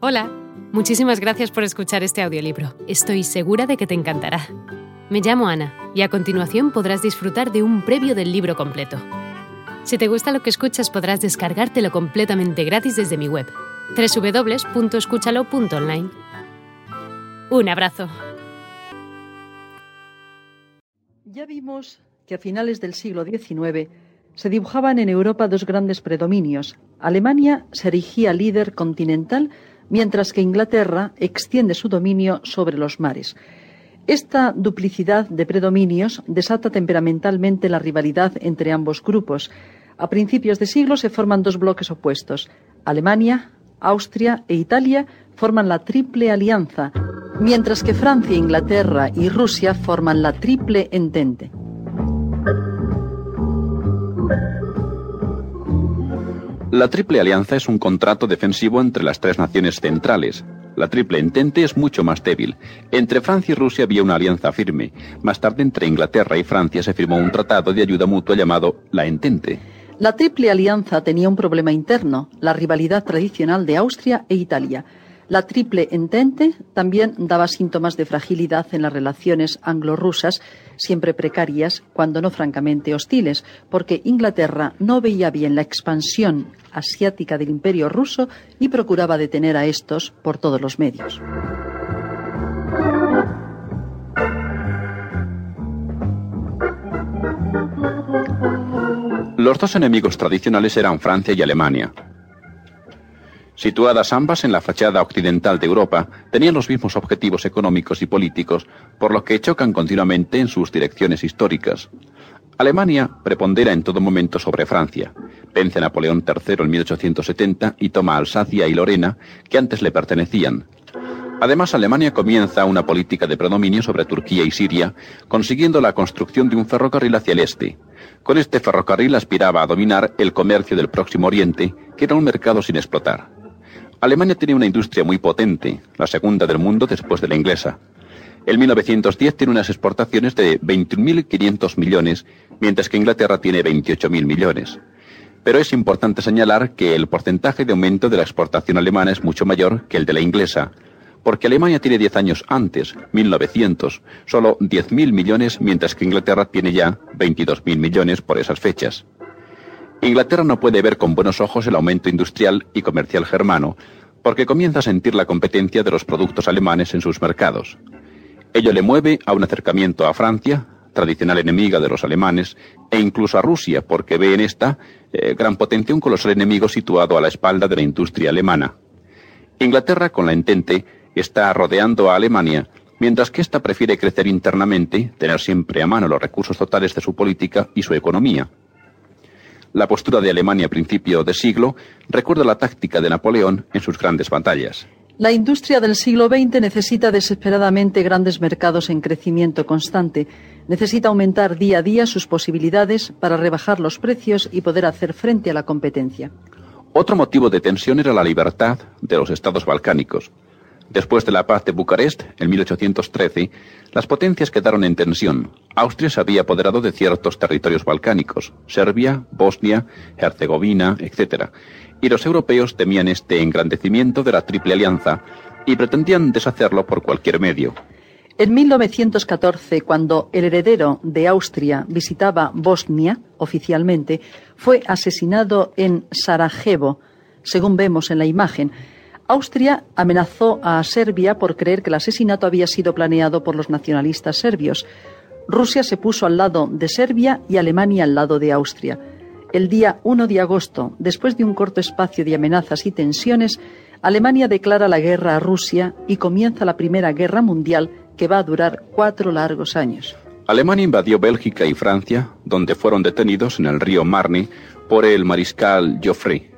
Hola, muchísimas gracias por escuchar este audiolibro. Estoy segura de que te encantará. Me llamo Ana y a continuación podrás disfrutar de un previo del libro completo. Si te gusta lo que escuchas podrás descargártelo completamente gratis desde mi web, www.escúchalo.online. Un abrazo. Ya vimos que a finales del siglo XIX se dibujaban en Europa dos grandes predominios. Alemania se erigía líder continental mientras que Inglaterra extiende su dominio sobre los mares. Esta duplicidad de predominios desata temperamentalmente la rivalidad entre ambos grupos. A principios de siglo se forman dos bloques opuestos. Alemania, Austria e Italia forman la Triple Alianza, mientras que Francia, Inglaterra y Rusia forman la Triple Entente. La Triple Alianza es un contrato defensivo entre las tres naciones centrales. La Triple Entente es mucho más débil. Entre Francia y Rusia había una alianza firme. Más tarde, entre Inglaterra y Francia se firmó un tratado de ayuda mutua llamado la Entente. La Triple Alianza tenía un problema interno, la rivalidad tradicional de Austria e Italia. La triple entente también daba síntomas de fragilidad en las relaciones anglo-rusas, siempre precarias, cuando no francamente hostiles, porque Inglaterra no veía bien la expansión asiática del imperio ruso y procuraba detener a estos por todos los medios. Los dos enemigos tradicionales eran Francia y Alemania. Situadas ambas en la fachada occidental de Europa, tenían los mismos objetivos económicos y políticos, por lo que chocan continuamente en sus direcciones históricas. Alemania prepondera en todo momento sobre Francia. Vence Napoleón III en 1870 y toma Alsacia y Lorena, que antes le pertenecían. Además, Alemania comienza una política de predominio sobre Turquía y Siria, consiguiendo la construcción de un ferrocarril hacia el este. Con este ferrocarril aspiraba a dominar el comercio del Próximo Oriente, que era un mercado sin explotar. Alemania tiene una industria muy potente, la segunda del mundo después de la inglesa. En 1910 tiene unas exportaciones de 21.500 millones, mientras que Inglaterra tiene 28.000 millones. Pero es importante señalar que el porcentaje de aumento de la exportación alemana es mucho mayor que el de la inglesa, porque Alemania tiene 10 años antes, 1900, solo 10.000 millones, mientras que Inglaterra tiene ya 22.000 millones por esas fechas. Inglaterra no puede ver con buenos ojos el aumento industrial y comercial germano, porque comienza a sentir la competencia de los productos alemanes en sus mercados. Ello le mueve a un acercamiento a Francia, tradicional enemiga de los alemanes, e incluso a Rusia, porque ve en esta eh, gran potencia un colosal enemigo situado a la espalda de la industria alemana. Inglaterra, con la entente, está rodeando a Alemania, mientras que ésta prefiere crecer internamente, tener siempre a mano los recursos totales de su política y su economía. La postura de Alemania a principio de siglo recuerda la táctica de Napoleón en sus grandes batallas. La industria del siglo XX necesita desesperadamente grandes mercados en crecimiento constante. Necesita aumentar día a día sus posibilidades para rebajar los precios y poder hacer frente a la competencia. Otro motivo de tensión era la libertad de los estados balcánicos. Después de la paz de Bucarest, en 1813, las potencias quedaron en tensión. Austria se había apoderado de ciertos territorios balcánicos, Serbia, Bosnia, Herzegovina, etc. Y los europeos temían este engrandecimiento de la Triple Alianza y pretendían deshacerlo por cualquier medio. En 1914, cuando el heredero de Austria visitaba Bosnia oficialmente, fue asesinado en Sarajevo, según vemos en la imagen. Austria amenazó a Serbia por creer que el asesinato había sido planeado por los nacionalistas serbios. Rusia se puso al lado de Serbia y Alemania al lado de Austria. El día 1 de agosto, después de un corto espacio de amenazas y tensiones, Alemania declara la guerra a Rusia y comienza la Primera Guerra Mundial que va a durar cuatro largos años. Alemania invadió Bélgica y Francia, donde fueron detenidos en el río Marne por el mariscal Joffre.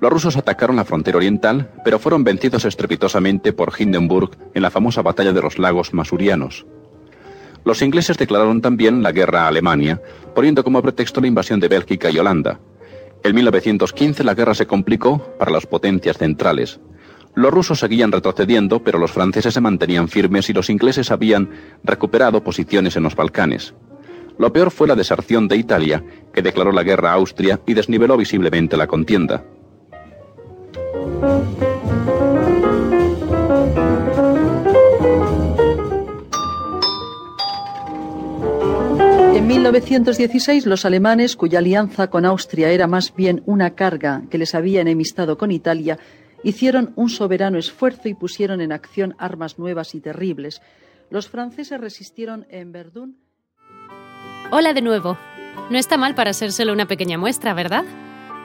Los rusos atacaron la frontera oriental, pero fueron vencidos estrepitosamente por Hindenburg en la famosa batalla de los lagos masurianos. Los ingleses declararon también la guerra a Alemania, poniendo como pretexto la invasión de Bélgica y Holanda. En 1915 la guerra se complicó para las potencias centrales. Los rusos seguían retrocediendo, pero los franceses se mantenían firmes y los ingleses habían recuperado posiciones en los Balcanes. Lo peor fue la deserción de Italia, que declaró la guerra a Austria y desniveló visiblemente la contienda. En 1916 los alemanes, cuya alianza con Austria era más bien una carga que les había enemistado con Italia, hicieron un soberano esfuerzo y pusieron en acción armas nuevas y terribles. Los franceses resistieron en Verdún. Hola de nuevo. No está mal para ser una pequeña muestra, ¿verdad?